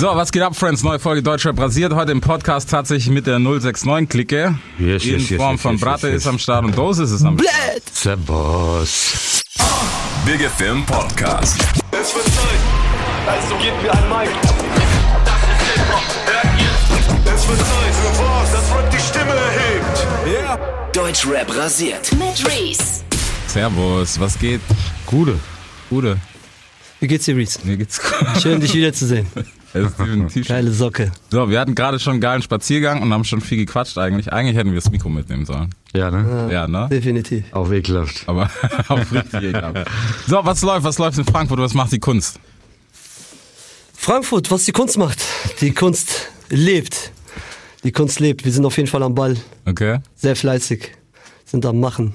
So, was geht ab, Friends? Neue Folge Deutschrap rasiert. Heute im Podcast tatsächlich mit der 069-Clique. Yes, In yes, yes, Form yes, von yes, Bratte yes, ist yes. am Start und Dosis ist am Start. Servus. Big FM Podcast. Es wird Zeit, also gebt mir ein Mic. Das ist Hip-Hop, hört ihr? Es wird Zeit für was, das Rap die Stimme erhebt. Ja. Deutschrap rasiert. Mit Reese. Servus, was geht? Gute. Gute. Wie geht's dir, Reese? Mir geht's gut. Schön, dich wiederzusehen. Geile Socke. So, wir hatten gerade schon einen geilen Spaziergang und haben schon viel gequatscht eigentlich. Eigentlich hätten wir das Mikro mitnehmen sollen. Ja, ne? Ja, ne? Definitiv. Auf ekelhaft. Aber auf richtig ekelhaft. So, was läuft? Was läuft in Frankfurt? Was macht die Kunst? Frankfurt, was die Kunst macht. Die Kunst lebt. Die Kunst lebt. Wir sind auf jeden Fall am Ball. Okay. Sehr fleißig. Sind am Machen.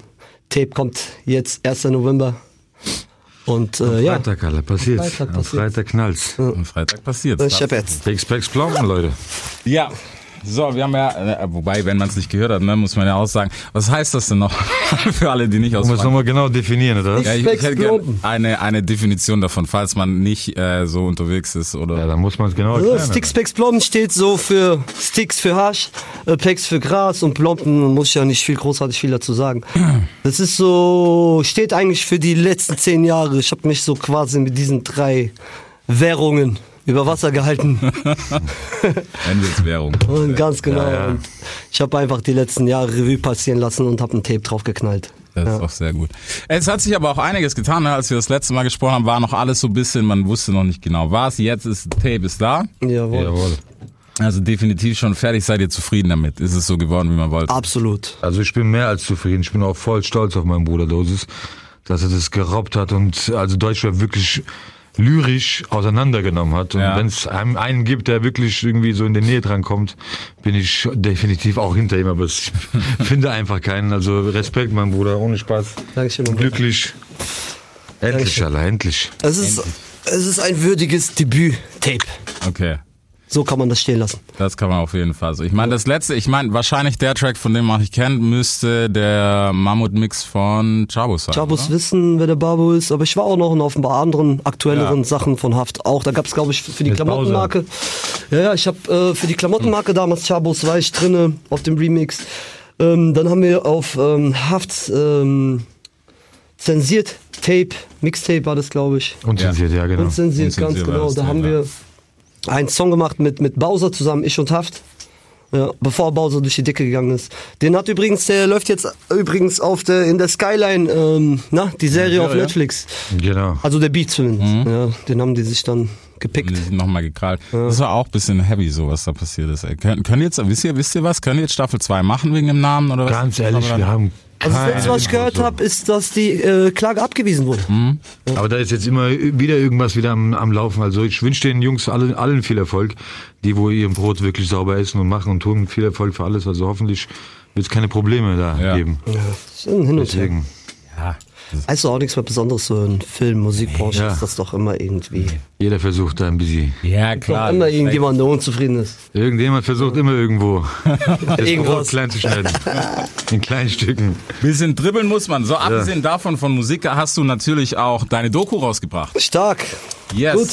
Tape kommt jetzt, 1. November. Und äh, ja, Freitag, Alter, passiert. Freitag Am passiert. Freitag knallt's. Am Freitag passiert. ich hab jetzt. Big Specs Plomben, Leute. Ja. So, wir haben ja, äh, wobei, wenn man es nicht gehört hat, ne, muss man ja auch sagen, was heißt das denn noch für alle, die nicht aus Frankfurt nochmal genau definieren, oder? Ja, ich, ich hätte gerne eine, eine Definition davon, falls man nicht äh, so unterwegs ist oder. Ja, dann muss man es genau erklären. Sticks, Packs, Plomben steht so für Sticks für Hasch, äh, Packs für Gras und Plomben muss ich ja nicht viel großartig viel dazu sagen. Das ist so, steht eigentlich für die letzten zehn Jahre. Ich habe mich so quasi mit diesen drei Währungen über Wasser gehalten. Handelswährung. Und ganz genau. Ja, ja. Und ich habe einfach die letzten Jahre Revue passieren lassen und habe ein Tape drauf geknallt. Das ist Ja. auch sehr gut. Es hat sich aber auch einiges getan, ne? als wir das letzte Mal gesprochen haben, war noch alles so ein bisschen, man wusste noch nicht genau was. Jetzt ist Tape ist da. Jawohl. Jawohl. Also definitiv schon fertig. Seid ihr zufrieden damit? Ist es so geworden, wie man wollte? Absolut. Also ich bin mehr als zufrieden. Ich bin auch voll stolz auf meinen Bruder Dosis, dass er das gerobbt hat und also Deutschrap wirklich lyrisch auseinandergenommen hat. Und Ja. wenn es einen, einen gibt, der wirklich irgendwie so in der Nähe dran kommt, bin ich definitiv auch hinter ihm. Aber ich finde einfach keinen. Also Respekt, mein Bruder, ohne Spaß. Dankeschön, mein Bruder. Glücklich. Endlich, Dankeschön. Alter, endlich. Es ist, es ist ein würdiges Debüt-Tape. Okay. So kann man das stehen lassen. Das kann man auf jeden Fall so. Ich meine, das letzte, ich meine, wahrscheinlich der Track, von dem man nicht kennt, müsste der Mammut-Mix von Chabos sein. Chabos oder? wissen, wer der Babo ist, aber ich war auch noch auf ein paar anderen aktuelleren Ja. Sachen von Haft auch. Da gab es, glaube ich, für die Mit Klamottenmarke. Ja, ja, ich habe äh, für die Klamottenmarke damals Chabos war ich drinne auf dem Remix. Ähm, dann haben wir auf ähm, Haft ähm, zensiert Tape, Mixtape war das, glaube ich. Unzensiert, ja, genau. Unzensiert, ganz genau. Da haben ja. wir einen Song gemacht mit, mit Bowser zusammen, ich und Haft. Ja, bevor Bowser durch die Decke gegangen ist. Den hat übrigens, der läuft jetzt übrigens auf der, in der Skyline, ähm, na, die Serie auf Serie? Netflix. Genau. Also der Beat zumindest. Mhm. Ja, den haben die sich dann gepickt. Nochmal gekrallt. Das war auch ein bisschen heavy, so was da passiert ist. Ey. Können, können jetzt, wisst ihr, wisst ihr was? Können jetzt Staffel 2 machen wegen dem Namen oder was? Ganz ehrlich, wir haben Also das letzte, was ich gehört habe, ist, dass die äh, Klage abgewiesen wurde. Mhm. Aber da ist jetzt immer wieder irgendwas wieder am, am Laufen. Also ich wünsche den Jungs allen, allen viel Erfolg, die wo ihr Brot wirklich sauber essen und machen und tun. Viel Erfolg für alles. Also hoffentlich wird es keine Probleme da Ja. geben. Das ist ein Hin und Her. Deswegen. Ja. Also auch nichts mehr Besonderes, so in Film, Musikbranche Ja. ist das doch immer irgendwie. Jeder versucht da ein bisschen. Ja, klar. immer irgendjemand, der unzufrieden ist. Irgendjemand versucht immer irgendwo das Brot klein zu schneiden. In kleinen Stücken. Bisschen dribbeln muss man. So, abgesehen davon von Musik hast du natürlich auch deine Doku rausgebracht. Stark. Yes. Gut.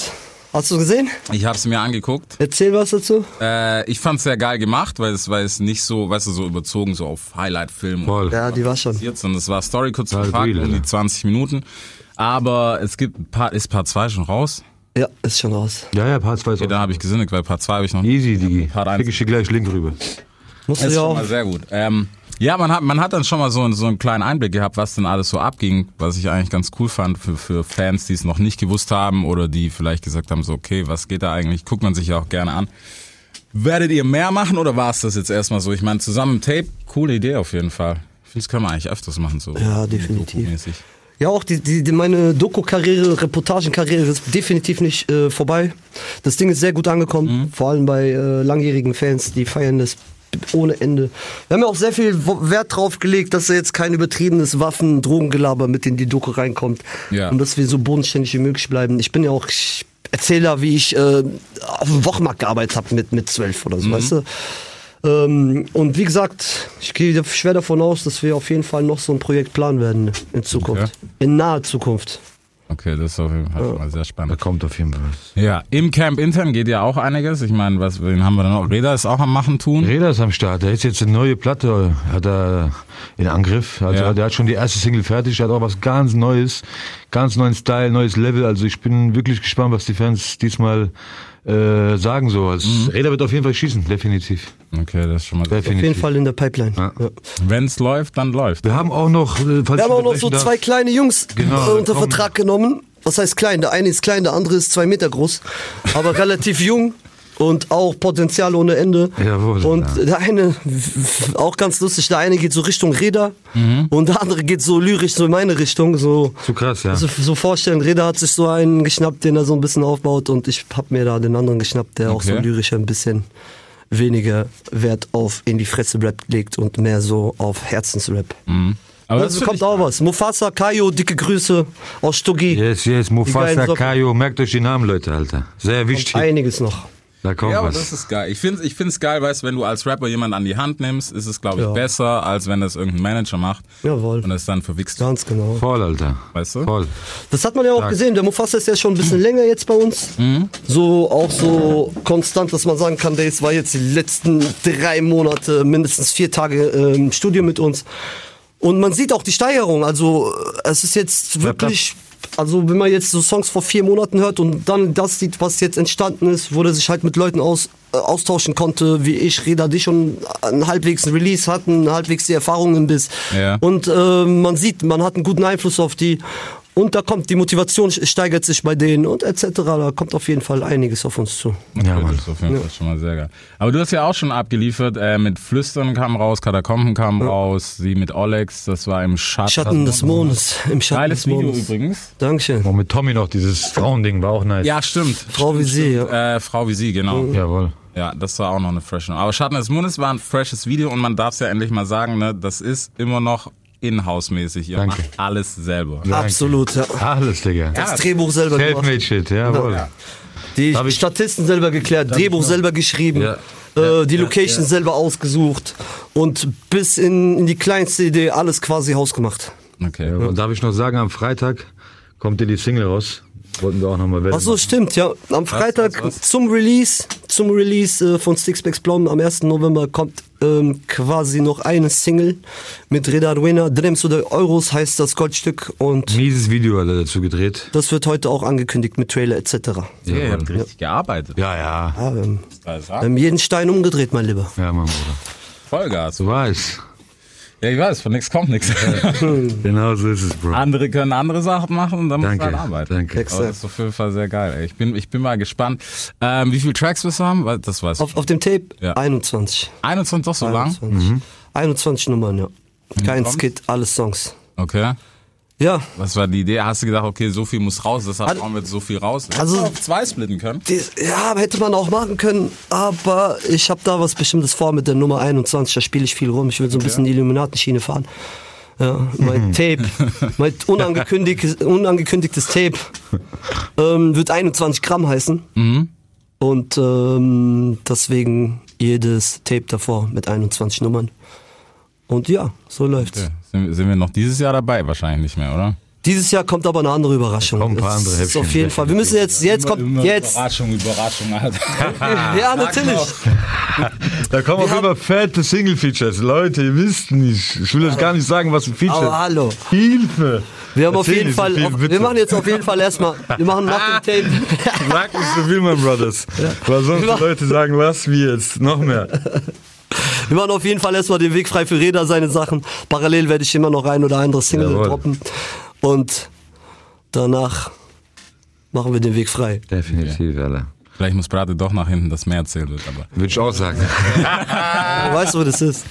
Hast du gesehen? Ich habe es mir angeguckt. Erzähl was dazu. Äh, ich fand's sehr geil gemacht, weil es, weil es nicht so, weißt du, so überzogen, so auf Highlight-Film Voll. Ja, die war schon. passiert, sondern es war Story kurz real, um die Alter. 20 Minuten. Aber es gibt ein paar, ist Part 2 schon raus? Ja, ist schon raus. Ja, ja, Part 2 ist Okay, da habe ich gesündigt, weil Part 2 habe ich noch nicht. Easy, Digi. Part eins. Krieg ich dir gleich Link rüber. Du ist ja schon auch. mal sehr gut. Ähm, ja, man hat, man hat dann schon mal so, einen- so einen kleinen Einblick gehabt, was denn alles so abging, was ich eigentlich ganz cool fand für, für Fans, die es noch nicht gewusst haben oder die vielleicht gesagt haben, so, okay, was geht da eigentlich? Guckt man sich ja auch gerne an. Werdet ihr mehr machen oder war es das jetzt erstmal so? Ich meine, zusammen Tape, coole Idee auf jeden Fall. Ich finde, das können wir eigentlich öfters machen, so. Ja, definitiv. Doku-mäßig. Ja, auch die, die, die, meine Doku-Karriere, Reportagenkarriere ist definitiv nicht äh, vorbei. Das Ding ist sehr gut angekommen, vor allem bei äh, langjährigen Fans, die feiern das ohne Ende. Wir haben ja auch sehr viel Wert drauf gelegt, dass da jetzt kein übertriebenes Waffen-, Drogengelaber mit in die Doku reinkommt. Ja. Und dass wir so bodenständig wie möglich bleiben. Ich bin ja auch ich Erzähler, wie ich äh, auf dem Wochenmarkt gearbeitet habe mit, mit zwölf oder so, weißt du? Ähm, und wie gesagt, ich gehe schwer davon aus, dass wir auf jeden Fall noch so ein Projekt planen werden in Zukunft. Okay. In naher Zukunft. Okay, das ist auf jeden Fall schon mal sehr Da spannend. kommt auf jeden Fall was. Ja, im Camp intern geht ja auch einiges. Ich meine, was, wen haben wir da noch? Reda ist auch am Machen tun. Reda ist am Start. Der ist jetzt eine neue Platte, hat er in Angriff. Also Ja. der hat schon die erste Single fertig, hat auch was ganz Neues, ganz neuen Style, neues Level. Also ich bin wirklich gespannt, was die Fans diesmal äh, sagen so. Also Mhm. Reda wird auf jeden Fall schießen, definitiv. Okay, das ist schon mal. definitiv. Auf jeden Fall in der Pipeline. Ja. Ja. Wenn's läuft, dann läuft. Wir haben auch noch, äh, falls Wir haben auch noch so darf- zwei kleine Jungs Genau, äh, unter. Vertrag genommen. Was heißt klein? Der eine ist klein, der andere ist zwei Meter groß, aber relativ jung und auch Potenzial ohne Ende. Jawohl, und ja. der eine, auch ganz lustig, der eine geht so Richtung Räder Mhm. und der andere geht so lyrisch so in meine Richtung. So, Zu krass, ja. also so vorstellen, Räder hat sich so einen geschnappt, den er so ein bisschen aufbaut und ich hab mir da den anderen geschnappt, der auch so Okay. lyrisch ein bisschen weniger Wert auf in die Fresse Rap legt und mehr so auf Herzensrap. Aber Also kommt auch was. Mufasa, Kayo, dicke Grüße aus Stuggi. Yes, yes, Mufasa. Kayo, merkt euch die Namen, Leute, Alter. Sehr wichtig. Einiges noch. Da kommt Ja, aber was. das ist geil. Ich finde ich find's geil, weißt du, wenn du als Rapper jemanden an die Hand nimmst, ist es, glaube ich, Ja. besser, als wenn das irgendein Manager macht Jawohl. und es dann verwichst. Ganz genau. Voll, Alter. Weißt du? Voll. Das hat man ja auch Stark. gesehen. Der Mufasa ist ja schon ein bisschen länger jetzt bei uns. So auch so konstant, dass man sagen kann, der ist- war jetzt die letzten drei Monate, mindestens vier Tage äh, im Studio mit uns. Und man sieht auch die Steigerung. Also es ist jetzt wirklich. Also wenn man jetzt so Songs vor vier Monaten hört und dann das sieht, was jetzt entstanden ist, wo der sich halt mit Leuten aus, äh, austauschen konnte, wie ich, Reda, die schon einen halbwegs Release hatten, halbwegs die Erfahrungen bis. Ja. Und äh, man sieht, man hat einen guten Einfluss auf die. Und da kommt die Motivation steigert sich bei denen und etc. Da kommt auf jeden Fall einiges auf uns zu. Ja, Okay, Mann. das ist auf jeden Fall schon mal sehr geil. Aber du hast ja auch schon abgeliefert, äh, mit Flüstern kam raus, Katakomben kam raus, sie mit Olex, das war im Schatten. Schatten des Mondes. Im Schatten Geiles des Video Mondes. übrigens. Dankeschön. Und mit Tommy noch dieses Frauending war auch nice. Ja, stimmt. Frau wie sie, ja. Äh, Frau wie sie, genau. Jawohl. Ja, das war auch noch eine fresh Nummer. Aber Schatten des Mondes war ein freshes Video und man darf es ja endlich mal sagen, ne, das ist immer noch in-house-mäßig. Ihr Danke. macht alles selber. Absolut, ja. Alles, Digga. Das Drehbuch selber gemacht. Selfmade Shit, jawohl. Die Darf ich- Statisten selber geklärt, Drehbuch selber geschrieben, Ja. äh, die Location selber ausgesucht und bis in, in die kleinste Idee alles quasi hausgemacht. Okay. Und darf ich noch sagen, am Freitag kommt dir die Single raus. Wollten wir auch nochmal Ach so, stimmt, ja. Am Freitag was, was? zum Release, zum Release äh, von Sixpacks Blonde am 1. November kommt ähm, quasi noch eine Single mit Reda Duena. Drems oder Euros heißt das Goldstück und Mieses Video hat er dazu gedreht. das wird heute auch angekündigt mit Trailer etc. Ja, ihr habt richtig gearbeitet. Ja, ja. Ja, wir haben, Das wir haben jeden Stein umgedreht, mein Lieber. Ja, mein Bruder. Vollgas. Du weißt. Ja, ich weiß, von nichts kommt nichts. Genau so ist es, Bro. andere können andere Sachen machen und dann muss Danke, man halt arbeiten. danke. Aber das ist auf jeden Fall sehr geil. Ey. Ich bin, ich bin mal gespannt. Ähm, wie viele Tracks wir haben? Weil Das weiß ich. Auf, auf dem Tape Ja. 21. 21 doch so lang? 21. 21 Nummern, ja. Kein? Skit, alle Songs. Okay. Ja, Was war die Idee? Hast du gedacht, okay, so viel muss raus, deshalb Also- brauchen wir jetzt so viel raus? Also- Hättest du auf zwei splitten können. die, ja, hätte man auch machen können, aber ich habe da was Bestimmtes vor mit der Nummer 21, da spiele ich viel rum. Ich will so ein bisschen die Illuminatenschiene fahren. Ja, mein Tape, mein unangekündigtes, unangekündigtes Tape ähm, wird 21 Gramm heißen. Und ähm, deswegen jedes Tape davor mit 21 Nummern. Und ja, so läuft's. Okay. Sind, sind wir noch dieses Jahr dabei? Wahrscheinlich nicht mehr, oder? Dieses Jahr kommt aber eine andere Überraschung. kommen ein paar Das andere ist Häppchen, auf jeden Fall. Wir müssen jetzt, jetzt kommt, jetzt. Überraschung, Überraschung, Alter. Ja, natürlich. Da kommen auf immer fette Single-Features. Leute, ihr wisst nicht. Ich will euch gar nicht sagen, was ein Feature Aber hallo. Hilfe! Wir haben auf Erzähl jeden nicht so Fall, viel, auf, wir machen jetzt auf jeden Fall erstmal, wir machen nach dem Tape. Sag nicht so viel, mein Brothers. Weil sonst die Leute sagen, was, wie jetzt? Noch mehr. Wir machen auf jeden Fall erstmal den Weg frei für Räder, seine Sachen. Parallel werde ich immer noch ein oder andere Single Jawohl. droppen. Und danach machen wir den Weg frei. Definitiv, Alter. Vielleicht muss Brate doch nach hinten, dass mehr erzählt wird, aber. Würde ich auch sagen. Weißt du, wo das ist?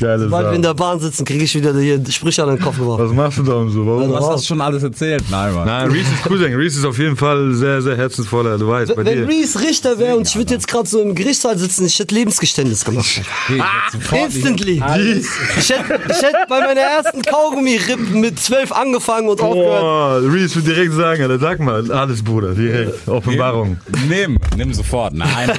Geile Weil wir in der Bahn sitzen, kriege ich wieder hier Sprüche an den Kopf geworfen. Was machst du da um so? Warum? Also, Was hast du schon alles erzählt? Nein, Mann. Nein, Reese ist Cousin. Reese ist auf jeden Fall sehr, sehr herzensvoller. Du weißt, bei Wenn dir. Reese Richter wäre und ich würde jetzt gerade so im Gerichtssaal sitzen, ich hätte Lebensgeständnis gemacht. Okay, sofort Instantly. Ich hätte, ich hätte bei meiner ersten Kaugummi-Rippen mit zwölf angefangen und aufgehört. Boah, Reese wird direkt sagen, Alter, sag mal, alles, Bruder, direkt. Offenbarung. Nimm, nimm sofort. Nein.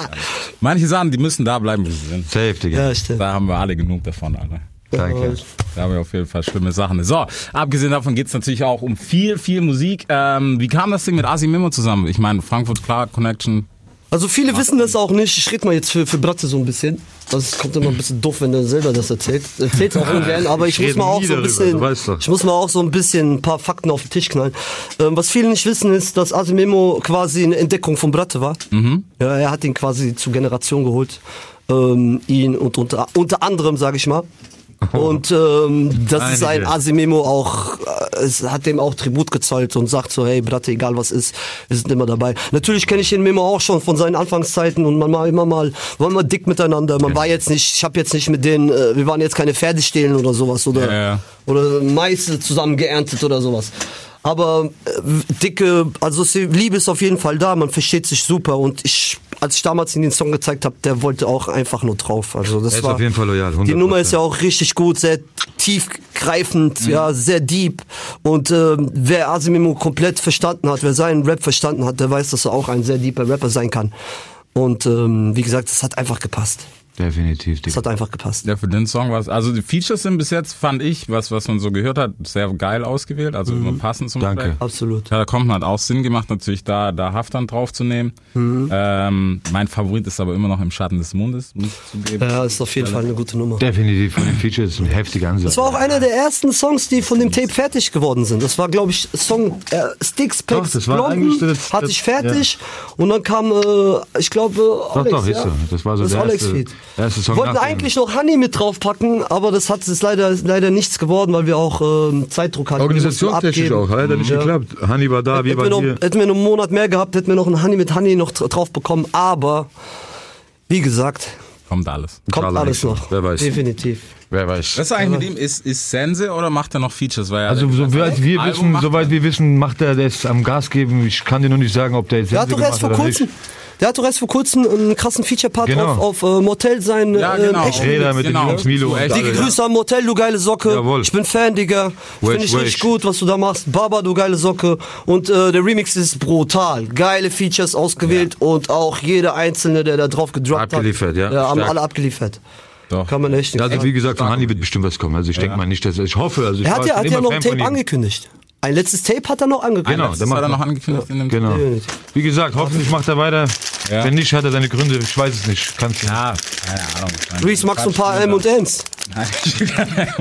Manche Sachen, die müssen da bleiben, wo sie sind. Safe, Digga. Ja, stimmt. Da haben wir alle genug davon, Alter. Danke. Da haben wir auf jeden Fall schlimme Sachen. So, abgesehen davon geht's natürlich auch um viel, viel Musik. Ähm, wie kam das Ding mit Asi Memo zusammen? Ich meine, Frankfurt, klar, Connection. Also viele wissen das auch nicht. Ich rede mal jetzt für, für Bratte so ein bisschen. Das kommt immer ein bisschen doof, wenn er selber das erzählt. Erzählt auch ungern, aber ich, Ich muss mal auch so ein bisschen, weißt ich muss mal auch so ein bisschen ein paar Fakten auf den Tisch knallen. Ähm, was viele nicht wissen ist, dass Asimemo quasi eine Entdeckung von Bratte war. Ja, er hat ihn quasi zur Generation geholt. Ähm, ihn und unter, unter anderem, sage ich mal. Und ähm, das ist ein Einige. Asimemo auch, äh, es hat dem auch Tribut gezollt und sagt so, hey Bratte, egal was ist, wir sind immer dabei. Natürlich kenne ich den Memo auch schon von seinen Anfangszeiten und man war immer mal, war immer dick miteinander. Man war jetzt nicht, ich habe jetzt nicht mit denen, äh, wir waren jetzt keine Pferdestehlen oder sowas oder Ja, ja. oder Mais zusammen geerntet oder sowas. Aber äh, dicke, also Liebe ist auf jeden Fall da, man versteht sich super und ich, als ich damals ihn den Song gezeigt habe, der wollte auch einfach nur drauf. Also das Er ist war auf jeden Fall loyal, Die 100%. Nummer ist ja auch richtig gut, sehr tiefgreifend, ja, sehr deep. Und ähm, wer Asimimo komplett verstanden hat, wer seinen Rap verstanden hat, der weiß, dass er auch ein sehr deeper Rapper sein kann. Und ähm, wie gesagt, es hat einfach gepasst. Definitiv. Es hat einfach gepasst. Ja, für den Song war es. Also die Features sind bis jetzt, fand ich, was, was man so gehört hat, sehr geil ausgewählt. Also immer passend zum Danke. Track. Absolut. Ja, da kommt man hat auch Sinn gemacht, natürlich da, da Haftan draufzunehmen. Ähm, mein Favorit ist aber immer noch im Schatten des Mondes, muss ich zugeben. Ja, ist auf jeden Fall eine gute Nummer. Definitiv von den Features ein heftiger Ansatz. Das war auch einer der ersten Songs, die von dem Tape fertig geworden sind. Das war, glaube ich, Song äh, Sticks, Doch, Packs, das eigentlich das- hatte das- ich fertig. Und dann kam, äh, ich glaube, Alex. doch, ist ja. so. Das war so der Alex erste- Feed. Erste Song Wollten eigentlich noch Honey mit draufpacken, aber das hat ist leider, leider nichts geworden, weil wir auch ähm, Zeitdruck hatten. Organisationstechnisch auch, leider nicht Ja. geklappt. Hani war da, wir Hätten wir, waren noch, hier. hätten wir noch einen Monat mehr gehabt, hätten wir noch einen Honey mit Honey noch dra- drauf bekommen. Aber, wie gesagt, Kommt alles. kommt Inshallah alles noch. Wer weiß. Definitiv. Wer weiß. Was ist eigentlich mit ihm? Ist, ist Sense oder macht er noch Features? Weil Also soweit wir wissen, macht soweit er. wir wissen, macht er das am Gas geben. Ich kann dir noch nicht sagen, ob der jetzt Der hat Sense doch erst vor kurzem, der hat doch erst vor kurzem einen krassen Feature-Part Genau. auf, auf äh, Motel sein. Ja, äh, genau. echt- Räder mit Genau. Jungs Milo. Dicke. Grüße am Motel, du geile Socke. Jawohl. Ich bin Fan, Digga. Finde ich richtig gut, was du da machst. Baba, du geile Socke. Und äh, der Remix ist brutal. Geile Features ausgewählt und auch jeder Einzelne, der da drauf gedroppt Abgeliefert, ja. hat. Ja, haben Stark. alle abgeliefert. Doch. Kann man echt nicht Also sagen. wie gesagt, von Hani wird bestimmt was kommen. Also ich denke mal nicht, dass ich hoffe. Also ich Er hat war ja, hat ja noch ein Tape ihm. angekündigt. Ein letztes Tape hat er noch angekündigt. Genau, Das der hat er noch angekündigt in dem Genau. Wie gesagt, hoffentlich macht er weiter. Ja. Wenn nicht, hat er seine Gründe. Ich weiß es nicht. Kannst Ja, keine Ahnung. Reese, magst du ein paar M&M's?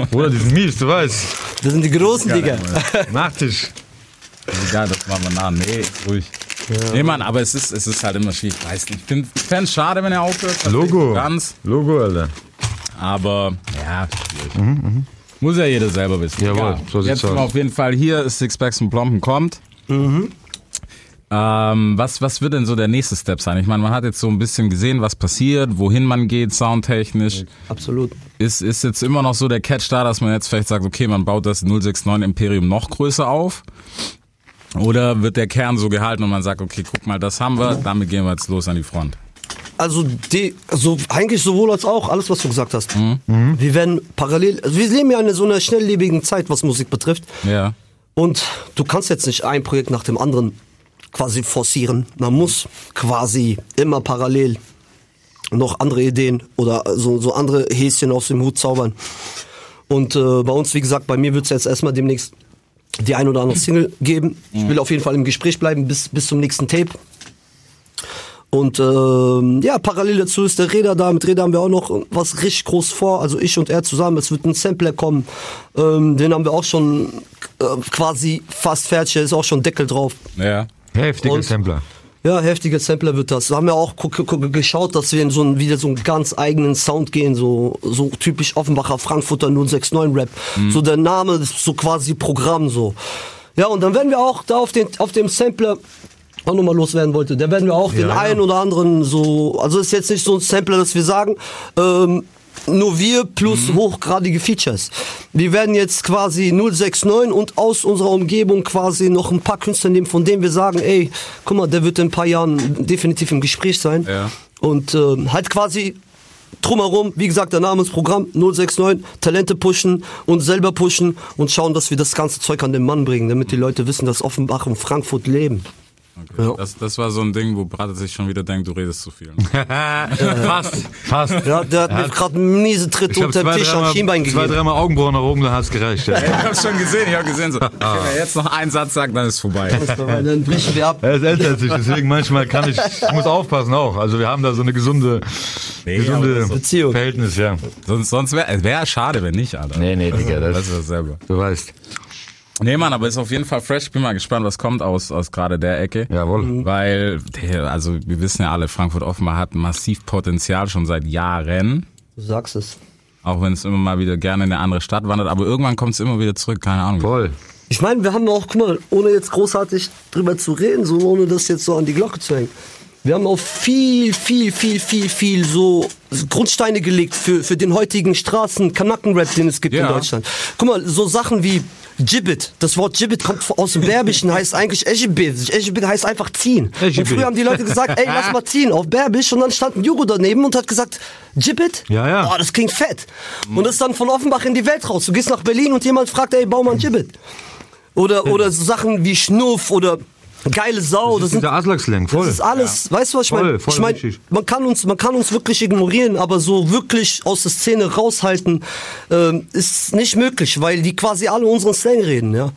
Bruder, die sind mies, du weißt. Das sind die großen, Digga. Nachtisch. Egal, das machen wir nach. Nee, ruhig. Nee, Mann, aber es ist, es ist halt immer schwierig. Ich weiß nicht. Ich finde es schade, wenn er aufhört. Logo. Ganz. Logo, Alter. Aber, ja, schwierig. Muss ja jeder selber wissen. Jawohl, Egal. so sieht's Jetzt sind wir aus. auf jeden Fall hier. Sixpacks und Plomben kommt. Ähm, was, was wird denn so der nächste Step sein? Ich meine, man hat jetzt so ein bisschen gesehen, was passiert, wohin man geht, soundtechnisch. Absolut. Ist, ist jetzt immer noch so der Catch da, dass man jetzt vielleicht sagt, okay, man baut das 069 Imperium noch größer auf? Oder wird der Kern so gehalten und man sagt, okay, guck mal, das haben wir, damit gehen wir jetzt los an die Front? Also, die, also eigentlich sowohl als auch, alles was du gesagt hast. Mhm. Wir werden parallel, also wir leben ja in so einer schnelllebigen Zeit, was Musik betrifft. Ja. Und du kannst jetzt nicht ein Projekt nach dem anderen quasi forcieren. Man muss quasi immer parallel noch andere Ideen oder so, so andere Häschen aus dem Hut zaubern. Und äh, bei uns, wie gesagt, bei mir wird es jetzt erstmal demnächst die ein oder andere Single geben. Ich will auf jeden Fall im Gespräch bleiben bis, bis zum nächsten Tape. Und ähm, ja, parallel dazu ist der Räder da. Mit Räder haben wir auch noch was richtig groß vor. Also ich und er zusammen. Es wird ein Sampler kommen. Ähm, den haben wir auch schon äh, quasi fast fertig. Da ist auch schon Deckel drauf. Ja. Heftiger Und- Sampler. Ja, heftiger Sampler wird das. Da haben wir auch geschaut, dass wir in so einen, wieder so einen ganz eigenen Sound gehen, so, so typisch Offenbacher Frankfurter 069 Rap. So der Name ist so quasi Programm so. Ja, und dann werden wir auch da auf, den, auf dem Sampler auch nochmal loswerden wollte, da werden wir auch den Ja, ja. einen oder anderen so, also ist jetzt nicht so ein Sampler, dass wir sagen, ähm, nur wir plus hochgradige Features. Wir werden jetzt quasi 069 und aus unserer Umgebung quasi noch ein paar Künstler nehmen, von denen wir sagen, ey, guck mal, der wird in ein paar Jahren definitiv im Gespräch sein. Ja. Und ähm, halt quasi drumherum, wie gesagt, der Name ist Programm 069, Talente pushen und selber pushen und schauen, dass wir das ganze Zeug an den Mann bringen, damit die Leute wissen, dass Offenbach und Frankfurt leben. Ja. Das, das war so ein Ding, wo Bratte sich schon wieder denkt, du redest zu viel. fast, fast. Ja, der hat mir gerade einen miese Tritt unter dem Tisch am Schienbein dreimal, zwei, gegeben. dreimal Augenbrauen nach oben, da hat's gereicht. Ja. ich hab's schon gesehen, ich hab gesehen so. Okay, wenn er jetzt noch einen Satz sagt, dann ist vorbei. Dann brechen wir ab. Er ist älter als ich, deswegen manchmal kann ich, ich muss aufpassen auch. Also wir haben da so eine gesunde, aber gesunde Beziehung. Verhältnis, ja. Sonst, sonst wäre wär schade, wenn nicht, Alter. Nee, nee, Digga, das- das ist selber. Du weißt. Nee, Mann, aber ist auf jeden Fall fresh. Ich bin mal gespannt, was kommt aus, aus gerade der Ecke. Jawohl. Weil, der, also wir wissen ja alle, Frankfurt offenbar hat massiv Potenzial schon seit Jahren. Du sagst es. Auch wenn es immer mal wieder gerne in eine andere Stadt wandert. Aber irgendwann kommt es immer wieder zurück, keine Ahnung. Voll. Ich meine, wir haben auch, guck mal, ohne jetzt großartig drüber zu reden, so ohne das jetzt so an die Glocke zu hängen. Wir haben auch viel, viel, viel, viel, viel so Grundsteine gelegt für, für den heutigen Straßen-Kanacken-Rap, den es gibt Ja. in Deutschland. Guck mal, so Sachen wie Gibbet. Das Wort Gibbet kommt aus dem Bergischen, heißt eigentlich Ejibit. Ejibit heißt einfach ziehen. Und Ejibit. früher haben die Leute gesagt, ey, lass mal ziehen auf Berbisch. Und dann stand ein Jugo daneben und hat gesagt, Gibbet? Ja, ja. Oh, das klingt fett. Und das ist dann von Offenbach in die Welt raus. Du gehst nach Berlin und jemand fragt, ey, bau mal ein Gibbet. Oder, oder so Sachen wie Schnuff oder geile Sau. Das Das, ist sind, dieser Aslak-Slang, voll. das ist alles, weißt du, was ich meine? Ich meine, man kann uns, man kann uns wirklich ignorieren, aber so wirklich aus der Szene raushalten, ähm, ist nicht möglich, weil die quasi alle unseren Slang reden, ja.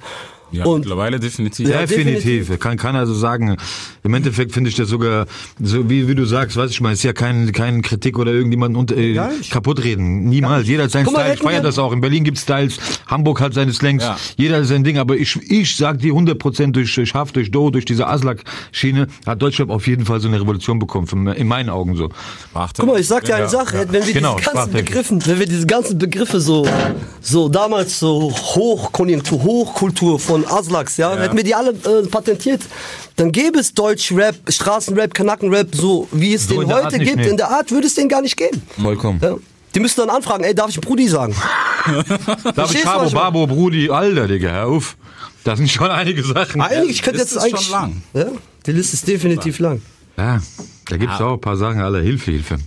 Ja, Und mittlerweile definitiv. Ja, Definitiv. Kann keiner so sagen. Im Endeffekt finde ich das sogar, so wie, wie du sagst, weißt du, ich meine, es ist ja kein, kein Kritik oder irgendjemanden unter, äh, Gar nicht. kaputt reden. Niemals. Jeder hat seinen Guck mal, Style. Ich hätten feiere das auch. In Berlin gibt's Styles. Hamburg hat seine Slangs. Ja. Jeder hat sein Ding. Aber ich, ich sag dir 100% durch, durch Haft, durch Do, durch diese Aslak-Schiene hat Deutschland auf jeden Fall so eine Revolution bekommen. In meinen Augen so. Sprachte. Guck mal, ich sag dir eine Ja, Sache, ja. wenn wir Genau, diese ganzen Sprachtechnik. Begriffen, wenn wir diese ganzen Begriffe so, so damals so Hochkonjunktur, Hochkultur von Aslaks, ja, hätten wir die alle äh, patentiert, dann gäbe es Deutsch-Rap, Straßenrap, Kanackenrap, so wie es So den heute gibt, nee. in der Art würde es den gar nicht geben. Vollkommen. Ja. Die müssten dann anfragen, ey, darf ich Brudi sagen? Was ich meine? Babo, Brudi, Alter, Digga, hör auf. Das sind schon einige Sachen. Eigentlich, ich könnte Liste jetzt ist schon eigentlich. lang. Ja, die Liste ist definitiv lang. Ja, da gibt's auch ein paar Sachen, alle Hilfe, Hilfe.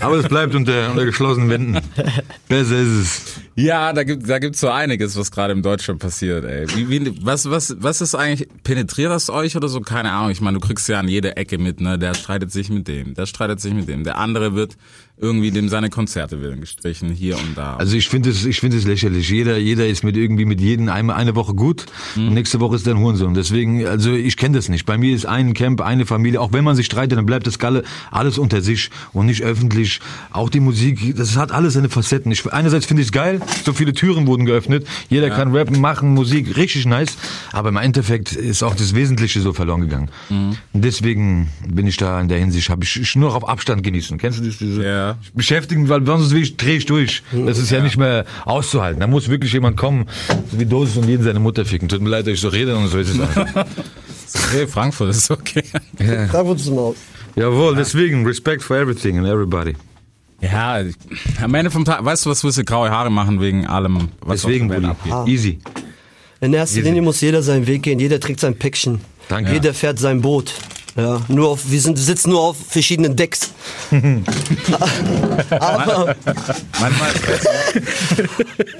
Aber es bleibt unter, unter geschlossenen Wänden. Besser ist es. Ja, da gibt da gibt's so einiges, was gerade im Deutschland passiert, ey. Wie, wie, was, was, was ist eigentlich, penetriert das euch oder so? Keine Ahnung. Ich meine, du kriegst ja an jeder Ecke mit, ne? Der streitet sich mit dem, der streitet sich mit dem. Der andere wird irgendwie dem seine Konzerte werden gestrichen, hier und da. Also ich finde es, ich finde es lächerlich. Jeder, jeder ist mit irgendwie mit jedem einmal eine Woche gut und nächste Woche ist dann Hurensohn. Deswegen, also ich kenne das nicht. Bei mir ist ein Camp, eine Familie. Auch wenn man sich streitet, dann bleibt das Galle alles unter sich und nicht öffentlich. Auch die Musik, das hat alles seine Facetten. Ich, einerseits finde ich es geil, so viele Türen wurden geöffnet. Jeder kann rappen, machen, Musik, richtig nice. Aber im Endeffekt ist auch das Wesentliche so verloren gegangen. Und deswegen bin ich da in der Hinsicht, habe ich, ich nur noch auf Abstand genießen. Kennst du das? Diese, Ja. beschäftigen, weil sonst drehe ich durch. Das ist ja, nicht mehr auszuhalten. Da muss wirklich jemand kommen, so wie Dosis und jeden seine Mutter ficken. Tut mir leid, dass ich so rede und so ist es einfach. okay, Frankfurt ist okay. Da wird es mal. Jawohl, deswegen, respect for everything and everybody. Ja, am Ende vom Tag, weißt du, was willst du graue Haare machen wegen allem, was Deswegen, auf der Welt Bulli. abgeht? Easy. In erster Linie muss jeder seinen Weg gehen, jeder trägt sein Päckchen. Danke. Jeder fährt sein Boot. Ja, nur auf, wir sind, sitzen nur auf verschiedenen Decks. aber,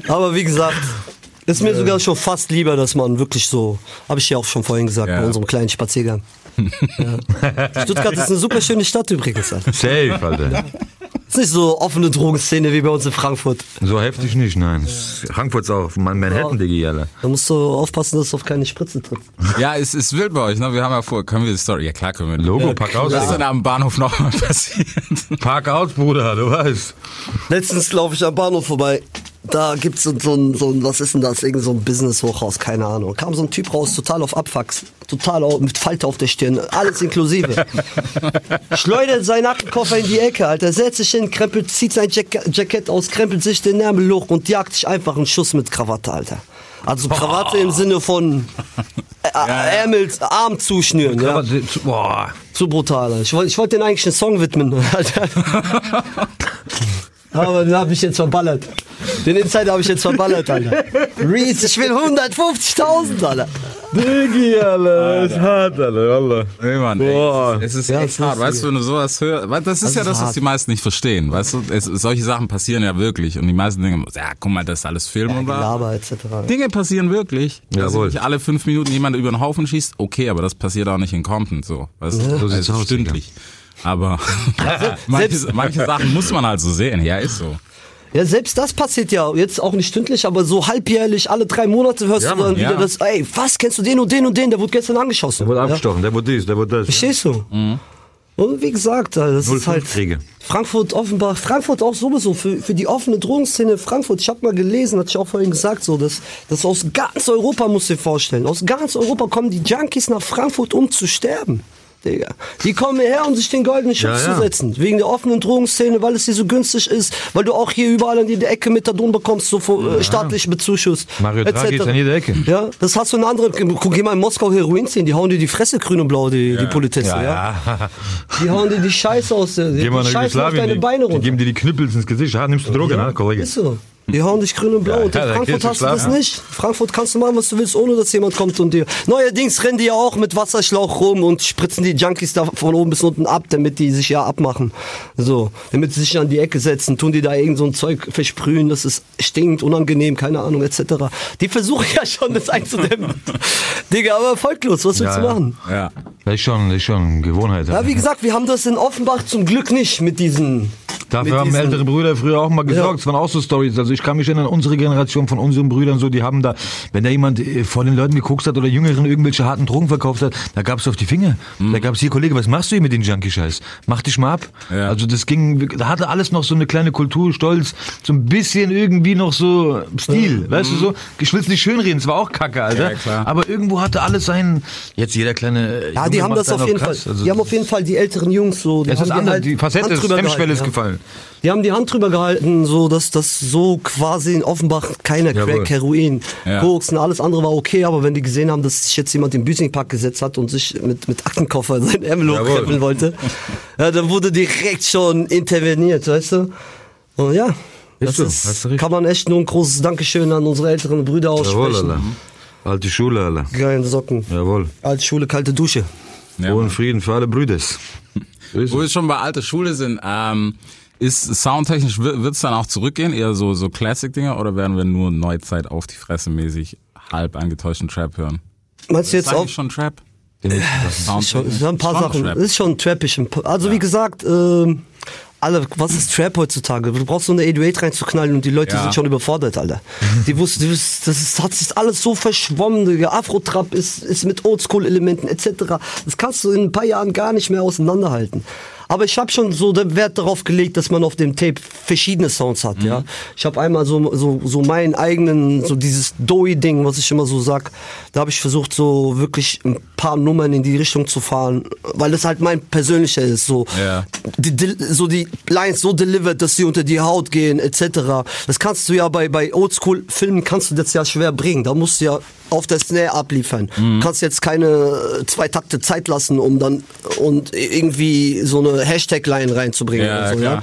aber wie gesagt, ist mir sogar schon fast lieber, dass man wirklich so, habe ich ja auch schon vorhin gesagt, Ja. bei unserem kleinen Spaziergang. Ja. Stuttgart ist eine super schöne Stadt übrigens. Alter. Safe, Alter. Ist nicht so offene Drogenszene wie bei uns in Frankfurt. So heftig nicht, nein. Frankfurt ist auch Man- Manhattan, Diggi, Alter. Da musst du aufpassen, dass du auf keine Spritze trittst. ja, es ist wild bei euch, ne? Wir haben ja vor, können wir die Story, ja klar können wir. Logo, pack aus. Was ist denn am Bahnhof noch mal passiert? Park aus, Bruder, du weißt. Letztens laufe ich am Bahnhof vorbei. Da gibt's so, so, ein, so ein, was ist denn das? Irgend so ein Business-Hochhaus, keine Ahnung. Kam so ein Typ raus, total auf Abfucks. Total mit Falte auf der Stirn, alles inklusive. Schleudert seinen Aktenkoffer in die Ecke, Alter. Setzt sich hin, krempelt, zieht sein Jack Jackett aus, krempelt sich den Ärmel hoch und jagt sich einfach einen Schuss mit Krawatte, Alter. Also Krawatte im Sinne von äh, Ärmel, Arm zuschnüren, ja. Boah. Zu brutal. Alter. Ich wollte ich wollte den eigentlich einen Song widmen. Alter. Aber den habe ich jetzt verballert. Den Insider habe ich jetzt verballert, Alter. Reese, ich will 150.000, Alter. Diggi, Alter, ist hart, Alter, Alter. Nee, Mann, Boah. ey, es ist, es ist Ja, echt ist hart, weißt du, wenn du sowas hörst, weil das ist ja ist das, was hart. die meisten nicht verstehen, weißt du, es, solche Sachen passieren ja wirklich und die meisten denken, ja, guck mal, das ist alles Film und was. Laber etc. Dinge passieren wirklich. Dass Jawohl. sich alle fünf Minuten jemand über den Haufen schießt, okay, aber das passiert auch nicht in Compton, so, weißt du, So sieht's also aus, stündlich. Aber manche, selbst- manche Sachen muss man halt so sehen, ja, ist so. Ja, selbst das passiert ja jetzt auch nicht stündlich, aber so halbjährlich, alle drei Monate hörst Ja, du dann Mann, wieder ja. das, ey, was, kennst du den und den und den, der wurde gestern angeschossen. Der wurde ja? abgestochen, der wurde dies, der wurde das. Verstehst du? Und wie gesagt, das ist 05 halt Kriege. Frankfurt, Offenbach, Frankfurt auch sowieso für, für die offene Drogenszene Frankfurt. Ich habe mal gelesen, hatte ich auch vorhin gesagt, so dass das aus ganz Europa musst du dir vorstellen. Aus ganz Europa kommen die Junkies nach Frankfurt, um zu sterben. Digga. Die kommen hierher, um sich den goldenen Schutz Ja, ja. zu setzen. Wegen der offenen Drogenszene, weil es hier so günstig ist, weil du auch hier überall an jeder Ecke Methadon bekommst, so äh, staatlich bezuschusst. Mario Draghi ist an jeder Ecke. Ja, das hast du in anderen. Guck, geh mal in Moskau Heroin ziehen, die hauen dir die Fresse grün und blau, die, die Polizisten, ja, ja. Die hauen dir die Scheiße aus. Die Geh mal scheißen auf deine die, Beine die runter. geben dir die Knüppels ins Gesicht. Ja, nimmst du Drogen, ne, Kollege? Ist so. Die hauen dich grün und blau. Ja, und in ja, Frankfurt hast du das schlafen. nicht. Frankfurt kannst du machen, was du willst, ohne dass jemand kommt und dir. Neuerdings rennen die ja auch mit Wasserschlauch rum und spritzen die Junkies da von oben bis unten ab, damit die sich ja abmachen. So. Damit sie sich an die Ecke setzen, tun die da irgend so ein Zeug versprühen, das ist stinkt, unangenehm, keine Ahnung, etc. Die versuchen ja schon, das einzudämmen. Digga, aber erfolglos, was willst Ja, du ja. machen? Ja. Das ist schon, das ist schon Gewohnheit. Ja, wie gesagt, wir haben das in Offenbach zum Glück nicht mit diesen. Dafür haben ältere Brüder früher auch mal gesorgt. Es waren auch so Stories. Also ich kann mich erinnern, unsere Generation von unseren Brüdern so, die haben da, wenn da jemand äh, vor den Leuten gekokst hat oder Jüngeren irgendwelche harten Drogen verkauft hat, da gab's auf die Finger. Da gab's hier, Kollege, was machst du hier mit den Junkie-Scheiß? Mach dich mal ab. Ja. Also das ging, da hatte alles noch so eine kleine Kultur, Stolz, so ein bisschen irgendwie noch so Stil. Weißt du so? Ich will's nicht schönreden, es war auch kacke, Alter. Ja, klar. Aber irgendwo hatte alles seinen, jetzt jeder kleine äh, Ja, Junge die haben das auf jeden krass. Fall. Also die haben auf jeden Fall die älteren Jungs so. Die Es haben ist anders, halt die Facette Hemmschwelle ist ja. Die haben die Hand drüber gehalten, so dass das so quasi in Offenbach keiner Jawohl. Crack, Heroin, Ja. Koks und alles andere war okay, aber wenn die gesehen haben, dass sich jetzt jemand im Büsingpark gesetzt hat und sich mit, mit Aktenkoffer sein Ärmel Jawohl. hochkrempeln wollte, ja, dann wurde direkt schon interveniert, weißt du? Und ja, das so, ist, kann man echt nur ein großes Dankeschön an unsere älteren Brüder Jawohl, aussprechen. Alter. Alte Schule, Alter. Geile Socken. Jawohl. Alte Schule, kalte Dusche. Ja, Hohen Frieden für alle ist Wo wir schon bei alter Schule sind, ähm, ist soundtechnisch, wird es dann auch zurückgehen, eher so, so Classic-Dinger, oder werden wir nur Neuzeit auf die Fresse mäßig halb angetäuschten Trap hören? Meinst du jetzt eigentlich schon Trap? Ist schon, ist schon ein paar Schon Sachen. Trap. Ist schon trappisch. Also wie gesagt, ähm, alle, was ist Trap heutzutage? Du brauchst so eine 808 reinzuknallen und die Leute Ja. sind schon überfordert, Alter. Die wussten, die wussten- das ist, hat sich alles so verschwommen. Afro-Trap ist, ist mit Oldschool-Elementen etc. Das kannst du in ein paar Jahren gar nicht mehr auseinanderhalten. Aber ich habe schon so den Wert darauf gelegt, dass man auf dem Tape verschiedene Sounds hat, ja. Ich habe einmal so, so, so meinen eigenen, so dieses Doughy-Ding, was ich immer so sag. Da habe ich versucht, so wirklich ein paar Nummern in die Richtung zu fahren, weil das halt mein persönlicher ist, so. Ja. Die, die, so die Lines so delivered, dass sie unter die Haut gehen, etc. Das kannst du ja bei, bei Oldschool-Filmen kannst du das ja schwer bringen. Da musst du ja auf der Snare abliefern. Mhm. Du kannst jetzt keine zwei Takte Zeit lassen, um dann und irgendwie so eine Hashtag-Line reinzubringen. Ja, oder so, ja.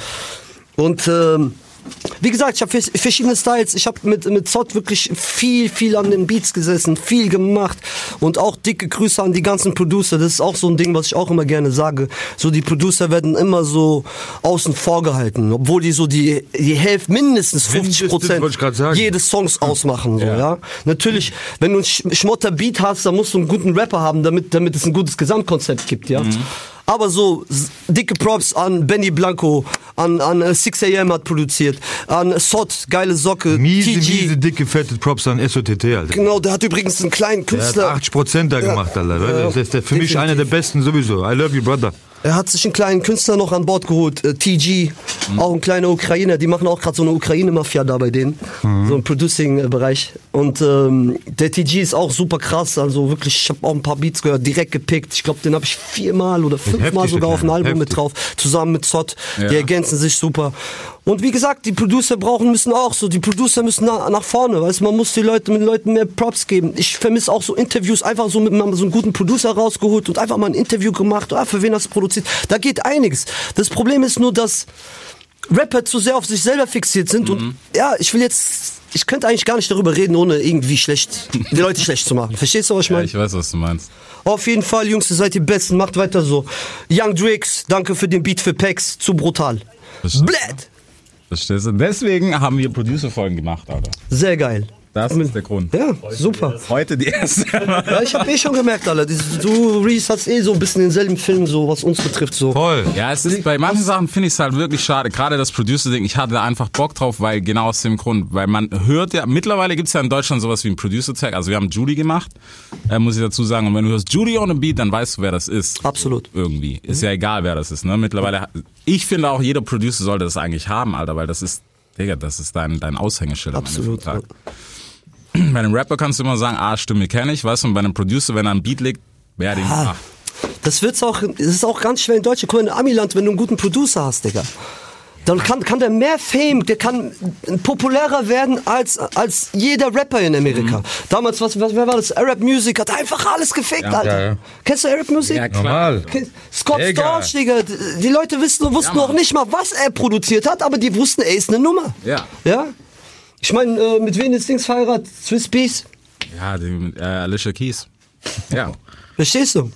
Und ähm, wie gesagt, ich habe verschiedene Styles. Ich habe mit, mit Zott wirklich viel, viel an den Beats gesessen, viel gemacht. Und auch dicke Grüße an die ganzen Producer. Das ist auch so ein Ding, was ich auch immer gerne sage. So, die Producer werden immer so außen vor gehalten, obwohl die so die, die Hälfte, mindestens 50 Mindestens, Prozent jedes Songs ausmachen. So, ja. Ja. Natürlich, wenn du einen Sch- Schmotter Beat hast, dann musst du einen guten Rapper haben, damit, damit es ein gutes Gesamtkonzept gibt, ja. Aber so dicke Props an Benny Blanco, an, an äh, 6am hat produziert, an Sot, geile Socke, Miese, TG. miese, dicke, fette Props an SOTT, Alter. Genau, der hat übrigens einen kleinen Der hat Künstler. 80 Prozent da gemacht, Alter. Ja, Das ist für mich definitiv. einer der besten sowieso. I love you, brother. Er hat sich einen kleinen Künstler noch an Bord geholt, äh, TG, auch ein kleiner Ukrainer. Die machen auch gerade so eine Ukraine-Mafia da bei denen, so im Producing-Bereich. Und ähm, der TG ist auch super krass, also wirklich, ich habe auch ein paar Beats gehört, direkt gepickt. Ich glaube, den habe ich viermal oder fünfmal sogar auf ein Album mit heftig. drauf, zusammen mit Zott. Die Ja. ergänzen sich super. Und wie gesagt, die Producer brauchen müssen auch so, die Producer müssen nach, nach vorne, weißt man muss die Leute mit den Leuten mehr Props geben. Ich vermisse auch so Interviews, einfach so mit mal so einem guten Producer rausgeholt und einfach mal ein Interview gemacht, ah, für wen hast du produziert. Da geht einiges. Das Problem ist nur, dass Rapper zu sehr auf sich selber fixiert sind Mhm. und ja, ich will jetzt, ich könnte eigentlich gar nicht darüber reden, ohne irgendwie schlecht, die Leute schlecht zu machen. Verstehst du, was ich Ja, meine? ich weiß, was du meinst. Auf jeden Fall, Jungs, ihr seid die Besten, macht weiter so. Young Drakes, danke für den Beat für Pax, zu brutal. Blät! Verstehst du? Deswegen haben wir Producer-Folgen gemacht, Alter. Sehr geil. Das ist der Grund. Ja, super. Heute die erste. Ja, ich habe eh schon gemerkt, Alter. Du, Reese, hast eh so ein bisschen denselben Film, so was uns betrifft. So. Voll. Ja, es ist, bei manchen Sachen finde ich es halt wirklich schade. Gerade das Producer-Ding, ich hatte einfach Bock drauf, weil genau aus dem Grund, weil man hört ja, mittlerweile gibt es ja in Deutschland sowas wie ein Producer-Tag. Also wir haben Judy gemacht, äh, muss ich dazu sagen. Und wenn du hörst Judy on a Beat, dann weißt du, wer das ist. Absolut. Irgendwie. Ist ja egal, wer das ist, ne? Mittlerweile, ich finde auch, jeder Producer sollte das eigentlich haben, Alter, weil das ist, Digga, das ist dein, dein Aushängeschild am Ende vom Absolut. Bei einem Rapper kannst du immer sagen, ah, Stimme kenne ich, weißt du, und bei einem Producer, wenn er ein Beat legt, wer den Ah. macht. Das wird's auch, das ist auch ganz schwer in Deutschland. Guck mal, in Amiland, wenn du einen guten Producer hast, Digga. Dann kann, kann der mehr Fame, der kann populärer werden als, als jeder Rapper in Amerika. Damals, was, was, wer war das? Arab Music hat einfach alles gefickt, Alter. ja, ja. Kennst du Arab Music? Ja, klar. Scott Digga. Storch, Digga. Die Leute wissen, wussten Ja, auch Mann. nicht mal, was er produziert hat, aber die wussten, er ist eine Nummer. Ja. Ja? Ich meine, äh, mit wem ist Dings verheiratet? Swiss Beats? Ja, die, mit, äh, Alicia Keys. Ja. Verstehst du?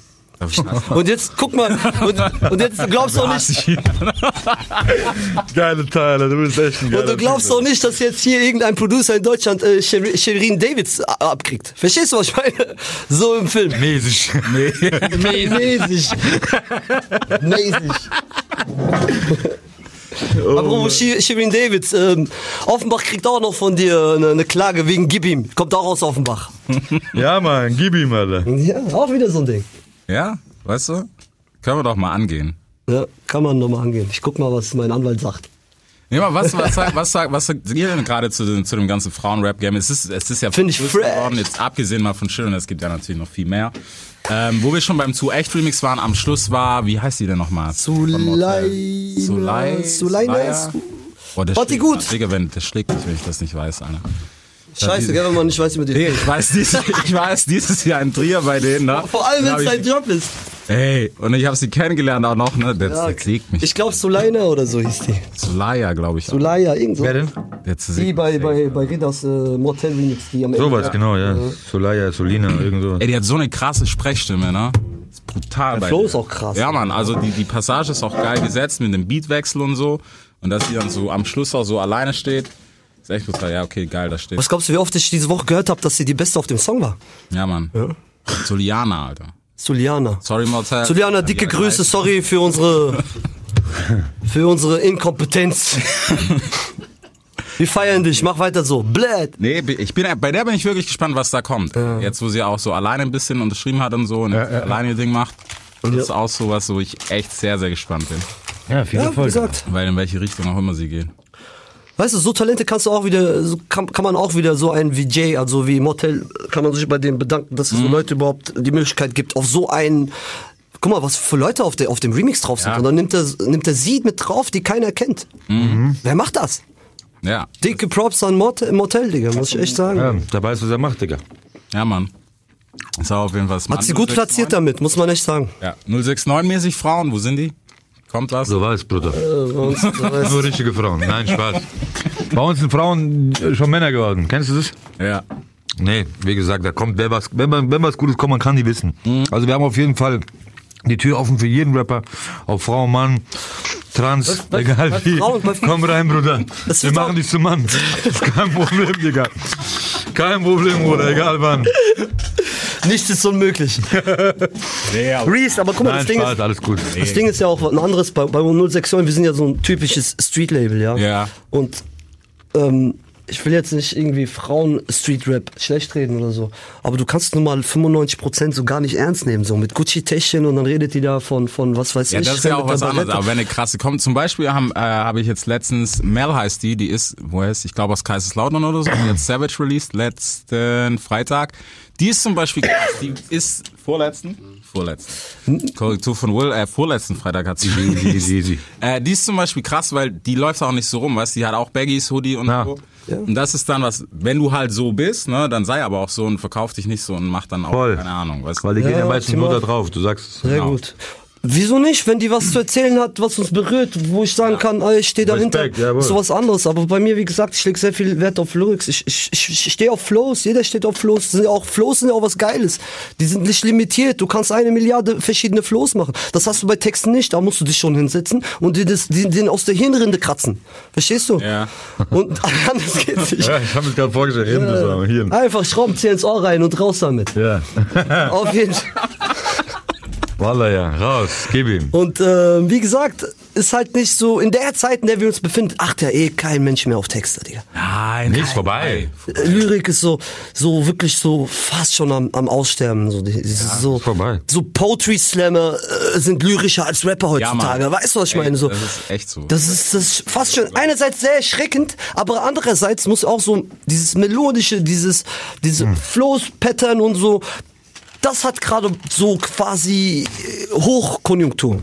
Und jetzt, guck mal, und, und jetzt glaubst du auch nicht, Geile Teile, du bist echt ein und du glaubst doch nicht, dass jetzt hier irgendein Producer in Deutschland äh, Sher- Shirin Davids a- abkriegt. Verstehst du, was ich meine? So im Film. Mäßig. Mäßig. Mäßig. Apropos Shi- Shirin Davids, ähm, Offenbach kriegt auch noch von dir eine, eine Klage wegen Gib ihm. Kommt auch aus Offenbach. Ja, Mann, gib ihm, Alter. Ja, auch wieder so ein Ding. Ja, weißt du? Können wir doch mal angehen. Ja, kann man nochmal angehen. Ich guck mal, was mein Anwalt sagt. Nee, mal, was, was, sagt- was, sagt, was sagt ihr denn gerade zu, dem- zu dem ganzen Frauen-Rap-Game? Es ist, es ist ja Find ich geworden, jetzt abgesehen mal von Schillen, es gibt ja natürlich noch viel mehr. Ähm, wo wir schon beim Zu Echt Remix waren, am Schluss war, wie heißt die denn nochmal? Sulei. Sulaina. Sulaya? Boah, der gut. Digga, wenn, der schlägt mich, wenn ich das nicht weiß, Alter. Scheiße, gell, wenn man nicht weiß, wie man Nee, den. ich weiß, dieses, ich weiß dieses Jahr ein Trier bei denen, ne? Vor allem, wenn es sein Job ist. Ey, und ich habe sie kennengelernt auch noch, ne? Der Ja, zersägt mich. Ich glaube, Sulaina oder so hieß die. Sulaya, glaube ich. auch. Sulaya, irgend so. Wer denn? Der Die bei, bei, bei Ridders äh, Motel Remix, die am Ende. Sowas, genau, ja. Solaya, Solina, irgend sowas. Ey, die hat so eine krasse Sprechstimme, ne? Ist brutal. Der bei Flow ist auch krass. Ja, Mann, also die, die Passage ist auch geil gesetzt mit dem Beatwechsel und so. Und dass sie dann so am Schluss auch so alleine steht. Ist echt brutal. Ja, okay, geil, da steht. Was glaubst du, wie oft ich diese Woche gehört habe, dass sie die Beste auf dem Song war? Ja, Mann. Soliana, Alter. Suliana. Sorry, Motel. Suliana, dicke Ja, Grüße, sorry für unsere für unsere Inkompetenz. Wir feiern dich, mach weiter so. Blöd. Nee, ich bin, bei der bin ich wirklich gespannt, was da kommt. Jetzt, wo sie auch so alleine ein bisschen unterschrieben hat und so und alleine ihr Ding macht. Das ist auch so was, wo ich echt sehr, sehr gespannt bin. Ja, viel Ja, gesagt. Weil in welche Richtung auch immer sie geht. Weißt du, so Talente kannst du auch wieder, so kann, kann man auch wieder so einen wie Jay, also wie Motel, kann man sich bei denen bedanken, dass es Mhm. so Leute überhaupt die Möglichkeit gibt, auf so einen, guck mal, was für Leute auf, der, auf dem Remix drauf sind. Ja. Und dann nimmt er, nimmt er sie mit drauf, die keiner kennt. Mhm. Wer macht das? Ja. Dicke Props an Motel, Motel Digga, muss ich echt sagen. Ja, da weißt du, was er macht, Digga. Ja, Mann. Ist auch auf jeden Fall Hat sie gut platziert damit, muss man echt sagen. Ja, 069-mäßig Frauen, wo sind die? Kommt was? So war es, Bruder. Äh, Nur richtige Frauen. Nein, Spaß. Bei uns sind Frauen schon Männer geworden. Kennst du das? Ja. Nee, wie gesagt, da kommt, wer was, wenn, man, wenn was Gutes kommt, man kann die wissen. Mhm. Also wir haben auf jeden Fall die Tür offen für jeden Rapper, ob Frau, Mann, Trans, bei- egal bei wie. Frauen, Komm rein, Bruder. Das Wir machen dich zum Mann. Das ist kein Problem, Digga. Kein Problem, Bruder, egal wann. Nichts ist unmöglich. Reese, aber guck mal, Nein, das Ding, Spaß, ist, alles gut. das Ding ist ja auch ein anderes, bei, bei 069, wir sind ja so ein typisches Street-Label, ja. Ja. Und ähm, ich will jetzt nicht irgendwie Frauen-Street-Rap schlecht reden oder so, aber du kannst nun mal 95% so gar nicht ernst nehmen, so mit Gucci-Täschchen und dann redet die da von, von was weiß Ja, ich. das ist ja auch was anderes. Aber wenn eine krasse kommt, zum Beispiel haben, äh, habe ich jetzt letztens, Mel heißt die, die ist, woher ist, ich glaube aus Kaiserslautern oder so, die hat Savage released letzten Freitag. Die ist zum Beispiel, krass, die ist vorletzten, vorletzten, Korrektur von Will, äh, vorletzten Freitag hat sie Easy, easy, easy. Äh, die ist zum Beispiel krass, weil die läuft auch nicht so rum, weißt du, die hat auch Baggies, Hoodie und Ja. so. Und das ist dann was, wenn du halt so bist, ne, dann sei aber auch so und verkauf dich nicht so und mach dann auch, Voll. keine Ahnung, weißt du. Weil die gehen ja Ja, meistens nur da drauf, du sagst es. Sehr Genau. gut. Wieso nicht? Wenn die was zu erzählen hat, was uns berührt, wo ich sagen kann, ey, ich stehe dahinter, Respekt, ist sowas anderes. Aber bei mir, wie gesagt, ich lege sehr viel Wert auf Lyrics. Ich, ich, ich, stehe auf Flows, jeder steht auf Flows. Sind auch Flows sind ja auch was Geiles. Die sind nicht limitiert. Du kannst eine Milliarde verschiedene Flows machen. Das hast du bei Texten nicht. Da musst du dich schon hinsetzen und dir das, den, den aus der Hirnrinde kratzen. Verstehst du? Ja. Und anders geht's nicht. Ja, ich habe mir gerade vorgestellt, Hirn, war Hirn. Einfach Schraubenzieher ins Ohr rein und raus damit. Ja. Auf jeden Fall. Walla, ja, raus, gib ihm. Und äh, wie gesagt, ist halt nicht so, in der Zeit, in der wir uns befinden, acht ja eh kein Mensch mehr auf Texte, Digga. Nein, Nichts vorbei. Äh, Lyrik ist so, so wirklich so fast schon am, am Aussterben. So, die, ist so, ist vorbei. so Poetry Slammer äh, sind lyrischer als Rapper heutzutage. Mann. weißt du, was ich Ey, meine? So, das ist echt so. Das ist, das ist fast schon einerseits sehr erschreckend, aber andererseits muss auch so dieses melodische, dieses, diese Hm. Flows-Pattern und so, das hat gerade so quasi äh, Hochkonjunktur.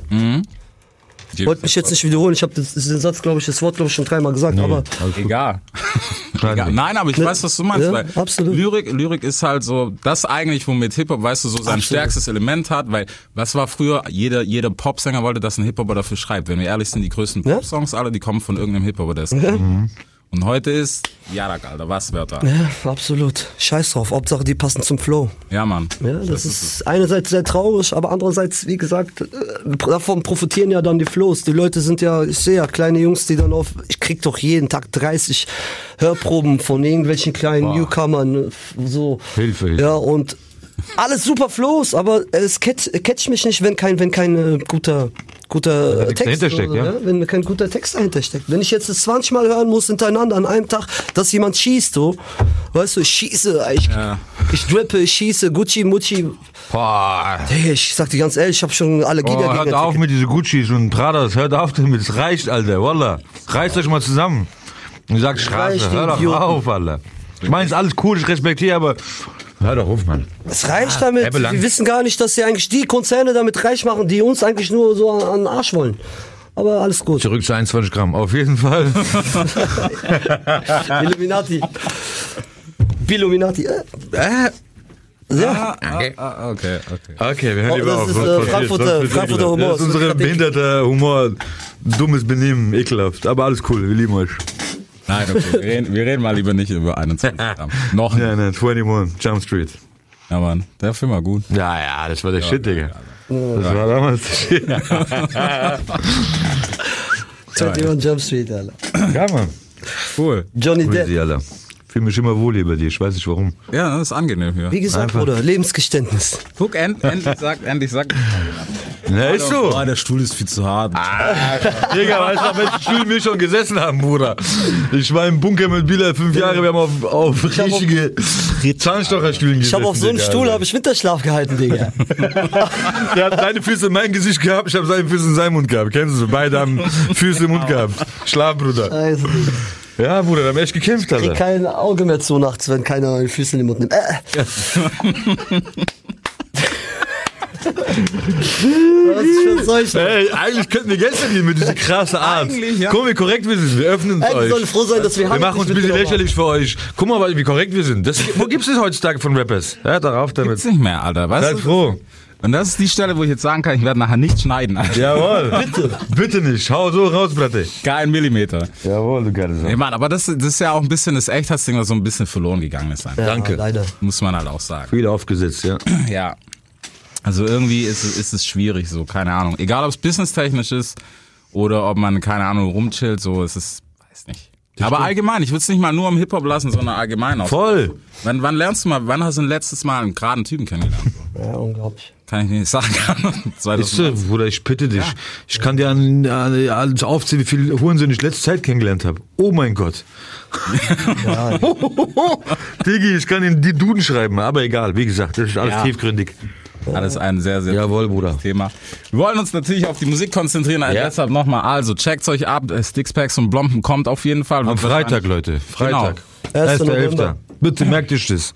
Ich wollte mich jetzt nicht wiederholen, ich habe den Satz, glaube ich, das Wort, glaube ich, schon dreimal gesagt, aber Egal. Egal. Nein, aber ich weiß, was du meinst. Ja, weil absolut. Lyrik, Lyrik ist halt so, das eigentlich, womit Hip-Hop, weißt du, so sein Absolut. stärkstes Element hat, weil was war früher, jeder, jeder Popsänger wollte, dass ein Hip-Hopper dafür schreibt. Wenn wir ehrlich sind, die größten Ja. Pop-Songs alle, die kommen von irgendeinem Hip-Hopper, der ist. Und heute ist, ja, Alter, was Wörter? ja, absolut. Scheiß drauf, Hauptsache die passen zum Flow. Ja, Mann. Ja, das, ist einerseits sehr traurig, aber andererseits, wie gesagt, äh, davon profitieren ja dann die Flows. Die Leute sind ja, ich sehe ja kleine Jungs, die dann auf, ich krieg doch jeden Tag 30 Hörproben von irgendwelchen kleinen Newcomern, so. Hilfe, Hilfe. Ja, und alles super Flows, aber es catch, catch mich nicht, wenn kein, wenn kein äh, guter, guter nichts Text dahinter steckt, oder, ja. wenn kein guter Text dahinter steckt. Wenn ich jetzt das 20 Mal hören muss hintereinander an einem Tag, dass jemand schießt, so, weißt du, ich schieße, ich, ich drippe, ich schieße, Gucci, Mucci. Boah. Hey, ich sag dir ganz ehrlich, ich habe schon Allergie Oh, dagegen hört auf mit diese Guccis und Pradas, hört auf damit, es reicht, Alter, Wallah. Reißt euch mal zusammen. Und sagt Straße, hör doch auf, Alter. Ich meine, ist alles cool, ich respektiere, aber hör doch auf, Mann. Reicht damit. er belangt. Wir wissen gar nicht, dass sie eigentlich die Konzerne damit reich machen, die uns eigentlich nur so an den Arsch wollen. Aber alles gut. Zurück zu 21 Gramm, auf jeden Fall. Illuminati. Illuminati. Äh, äh, ja. okay. Ah, okay, okay. Okay, wir hören Oh, lieber das auf. ist, äh? Frankfurter- Frankfurter. Humor. Das ist ist behinderter Humor. Dummes Benehmen, ekelhaft. Aber alles cool, wir lieben euch. Nein, okay. Wir reden, wir reden mal lieber nicht über 21 Gramm. Noch nicht. Ja, ne, 21, Jump Street. Ja, Mann. Der Film war gut. Ja, ja, das war der Shit, Digga. Das war damals der Shit. 21 Jump Street, Alter. Ja, Mann. Cool. Johnny Depp. sie, Alter. Fühl mich immer wohl über dir, ich weiß nicht warum. Ja, das ist angenehm hier. Wie gesagt, Einfach. Bruder, Lebensgeständnis. Guck, end, endlich sagt, endlich sagt. Ja, ist so. Oh, der Stuhl ist viel zu hart. Digga, weißt du, auf welchen Stühlen wir schon gesessen haben, Bruder? Ich war im Bunker mit Bilal fünf Jahre, wir haben auf, auf richtige Zahnstocherstühlen gesessen. Ich habe auf so einem Digga, Stuhl habe ich Winterschlaf gehalten, Digga. Der hat seine Füße in mein Gesicht gehabt, ich habe seine Füße in seinen Mund gehabt. Kennst du? Beide haben Füße im Mund gehabt. Schlaf, Bruder. Also, Ja, Bruder, da haben wir echt gekämpft, krieg Alter. kein Auge mehr zu nachts, wenn keiner die Füße in den Mund nimmt. Äh. Was für Seuchen. Ey, eigentlich könnten wir gestern gehen mit dieser krassen Art. Eigentlich, ja. Guck mal, wie korrekt wir sind. Wir öffnen uns euch. sollen froh sein, dass wir Wir machen uns ein bisschen lächerlich für euch. Guck mal, wie korrekt wir sind. Das, wo gibt's das heutzutage von Rappers? Ja, darauf Gibt's damit. nicht mehr, Alter. Weißt Seid froh. Und das ist die Stelle, wo ich jetzt sagen kann, ich werde nachher nicht schneiden. Alter. Jawohl. Bitte. Bitte nicht. Hau so raus, Bratte. Kein Millimeter. Jawohl, du geile Sache. Ich meine, aber das, das ist ja auch ein bisschen das Echtheitsding, was so ein bisschen verloren gegangen ist. Einfach. Danke. Ja, leider. Muss man halt auch sagen. Viel aufgesetzt, ja. Ja. Also irgendwie ist es, ist es schwierig, so, keine Ahnung. Egal, ob es businesstechnisch ist oder ob man, keine Ahnung, rumchillt, so, es ist, weiß nicht. Aber allgemein, ich würde es nicht mal nur im Hip-Hop lassen, sondern allgemein auch. Voll. Wann, wann lernst du mal, wann hast du ein letztes Mal einen geraden Typen kennengelernt? So? Ja, unglaublich. Kann ich nicht sagen. Ist so, 2019. Bruder, ich bitte dich. Ich kann dir an, an, alles aufzählen, wie viele Hurensohn ich letzte Zeit kennengelernt habe. Oh mein Gott. Digi, ich kann in die Duden schreiben, aber egal, wie gesagt, das ist alles Ja. tiefgründig. Alles ein sehr, sehr Jawohl, Bruder. Thema. Wir wollen uns natürlich auf die Musik konzentrieren, also Ja. deshalb nochmal, also checkt's euch ab, äh, Stickspacks und Blompen kommt auf jeden Fall. Am Freitag, Leute. Freitag. Genau. 1. 1.11. November. Bitte merkt euch das.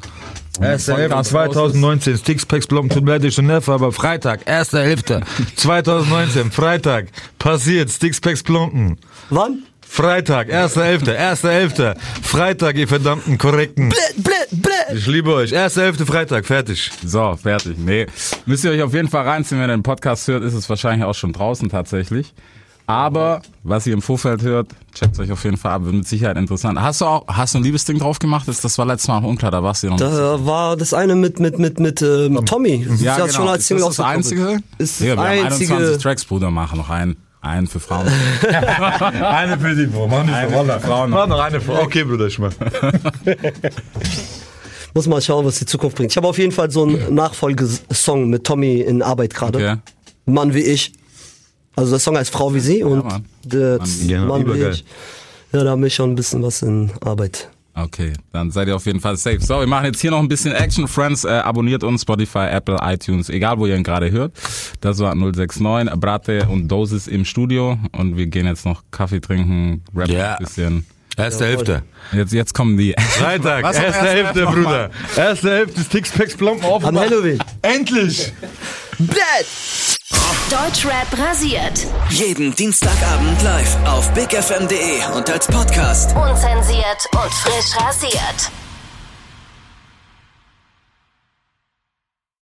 1.11. Podcast 2019, Stickspacks Blom, tut mir leid, ich schon Neffe, aber Freitag, 1.11. 2019, Freitag, passiert, Stickspacks Plompen. Wann? Freitag, 1.11., 1.11., Freitag, ihr verdammten korrekten. Blä, blä, blä. Ich liebe euch. Erste Hälfte Freitag, fertig. So, fertig. Nee, müsst ihr euch auf jeden Fall reinziehen, wenn ihr den Podcast hört, ist es wahrscheinlich auch schon draußen tatsächlich. Aber was ihr im Vorfeld hört, checkt euch auf jeden Fall ab, wird mit Sicherheit interessant. Hast du auch, hast du ein Liebesding drauf gemacht? Das, das war letztes Mal noch unklar, da warst du ja noch. Da war das eine mit mit mit mit ähm, Tommy. Das ja, hat genau. schon als ist das das einzige? Ist ja, das wir haben einzige. 21 Tracks, Bruder, machen noch einen. Einen für Frauen. Eine für die Frau. Mach nicht Eine für Frauen. Mach noch eine Frau. Okay, Bruder, ich mach. Muss mal schauen, was die Zukunft bringt. Ich habe auf jeden Fall so einen Nachfolgesong mit Tommy in Arbeit gerade. Okay. Mann wie ich. Also der Song heißt Frau wie sie und Mann. der Mann wie- Mann, wie ich. Ja, da haben wir schon ein bisschen was in Arbeit. Okay, dann seid ihr auf jeden Fall safe. So, wir machen jetzt hier noch ein bisschen Action. Friends, äh, abonniert uns, Spotify, Apple, iTunes, egal wo ihr ihn gerade hört. Das war 069, Brate und Dosis im Studio. Und wir gehen jetzt noch Kaffee trinken, rappen Ja. ein bisschen. Erste Hälfte. Jetzt, jetzt kommen die. Freitag, erste ersten Hälfte, Tag Bruder. Erste Hälfte ist Tixpacks Plomben auf. Am Halloween. Endlich! Bad! Deutschrap rasiert. Jeden Dienstagabend live auf bigfm.de und als Podcast. Unzensiert und frisch rasiert.